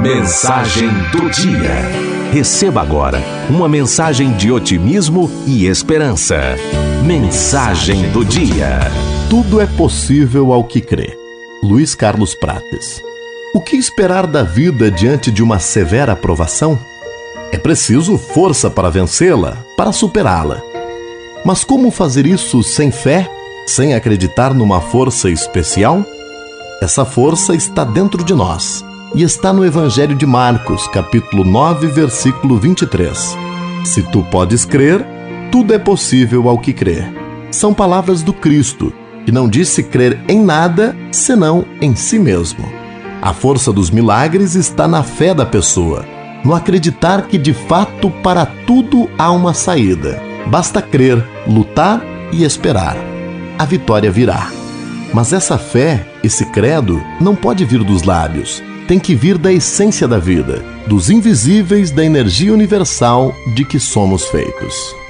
Mensagem do dia. Receba agora uma mensagem de otimismo e esperança. Mensagem do dia. Tudo é possível ao que crê. Luiz Carlos Prates. O que esperar da vida diante de uma severa provação? É preciso força para vencê-la, para superá-la. Mas como fazer isso sem fé, sem acreditar numa força especial? Essa força está dentro de nós e está no Evangelho de Marcos, capítulo 9, versículo 23. Se tu podes crer, tudo é possível ao que crê. São palavras do Cristo, que não disse crer em nada senão em si mesmo. A força dos milagres está na fé da pessoa, no acreditar que de fato para tudo há uma saída. Basta crer, lutar e esperar. A vitória virá. Mas essa fé, esse credo, não pode vir dos lábios, tem que vir da essência da vida, dos invisíveis da energia universal de que somos feitos.